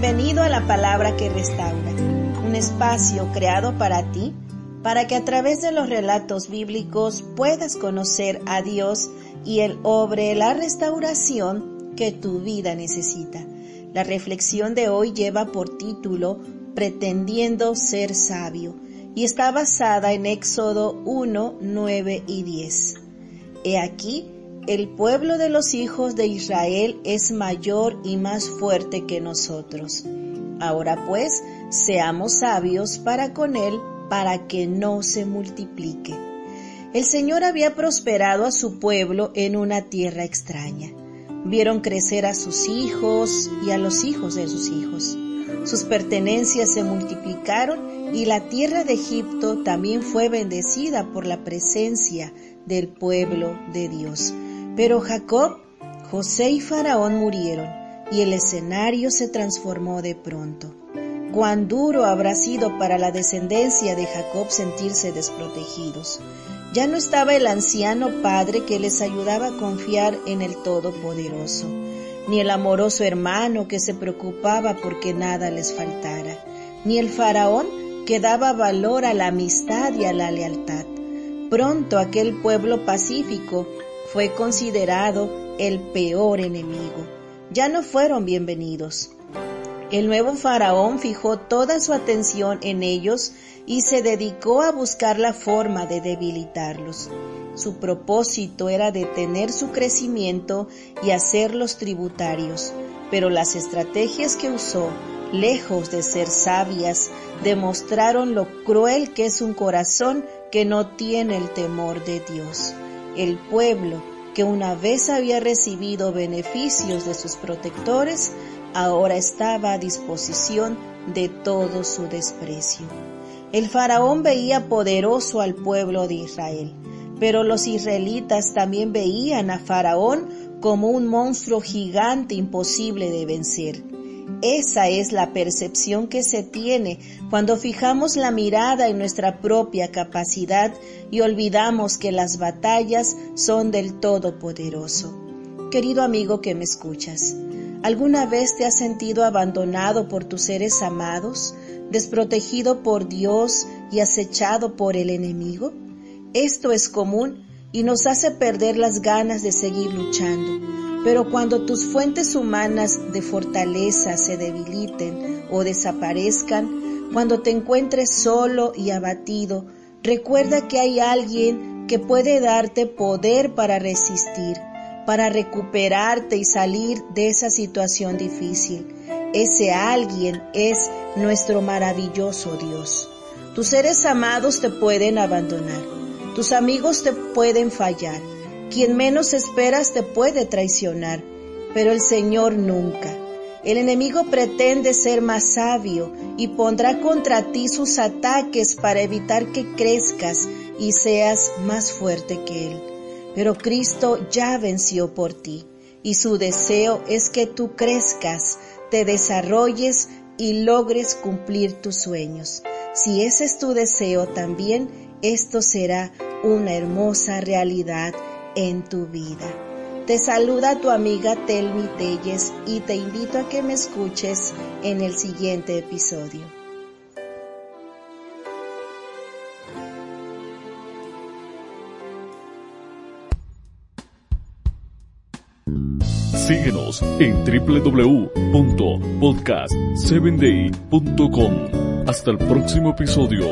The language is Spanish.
Bienvenido a la palabra que restaura, un espacio creado para ti, para que a través de los relatos bíblicos puedas conocer a Dios y Él obre la restauración que tu vida necesita. La reflexión de hoy lleva por título Pretendiendo ser sabio y está basada en Éxodo 1, 9 y 10. He aquí, el pueblo de los hijos de Israel es mayor y más fuerte que nosotros. Ahora pues, seamos sabios para con él, para que no se multiplique. El Señor había prosperado a su pueblo en una tierra extraña. Vieron crecer a sus hijos y a los hijos de sus hijos. Sus pertenencias se multiplicaron y la tierra de Egipto también fue bendecida por la presencia del pueblo de Dios. Pero Jacob, José y Faraón murieron y el escenario se transformó de pronto. Cuán duro habrá sido para la descendencia de Jacob sentirse desprotegidos. Ya no estaba el anciano padre que les ayudaba a confiar en el Todopoderoso, ni el amoroso hermano que se preocupaba porque nada les faltara, ni el faraón que daba valor a la amistad y a la lealtad. Pronto aquel pueblo pacífico fue considerado el peor enemigo. Ya no fueron bienvenidos. El nuevo faraón fijó toda su atención en ellos y se dedicó a buscar la forma de debilitarlos. Su propósito era detener su crecimiento y hacerlos tributarios, pero las estrategias que usó, lejos de ser sabias, demostraron lo cruel que es un corazón que no tiene el temor de Dios. El pueblo, que una vez había recibido beneficios de sus protectores, ahora estaba a disposición de todo su desprecio. El faraón veía poderoso al pueblo de Israel, pero los israelitas también veían a faraón como un monstruo gigante imposible de vencer. Esa es la percepción que se tiene cuando fijamos la mirada en nuestra propia capacidad y olvidamos que las batallas son del Todopoderoso. Querido amigo que me escuchas, ¿alguna vez te has sentido abandonado por tus seres amados, desprotegido por Dios y acechado por el enemigo? Esto es común y nos hace perder las ganas de seguir luchando pero cuando tus fuentes humanas de fortaleza se debiliten o desaparezcan, cuando te encuentres solo y abatido, recuerda que hay alguien que puede darte poder para resistir, para recuperarte y salir de esa situación difícil. Ese alguien es nuestro maravilloso Dios. Tus seres amados te pueden abandonar, tus amigos te pueden fallar, quien menos esperas te puede traicionar, pero el Señor nunca. El enemigo pretende ser más sabio y pondrá contra ti sus ataques para evitar que crezcas y seas más fuerte que Él. Pero Cristo ya venció por ti y su deseo es que tú crezcas, te desarrolles y logres cumplir tus sueños. Si ese es tu deseo también, esto será una hermosa realidad en tu vida. Te saluda tu amiga Telmi Telles y te invito a que me escuches en el siguiente episodio. Síguenos en www.podcast7day.com. Hasta el próximo episodio.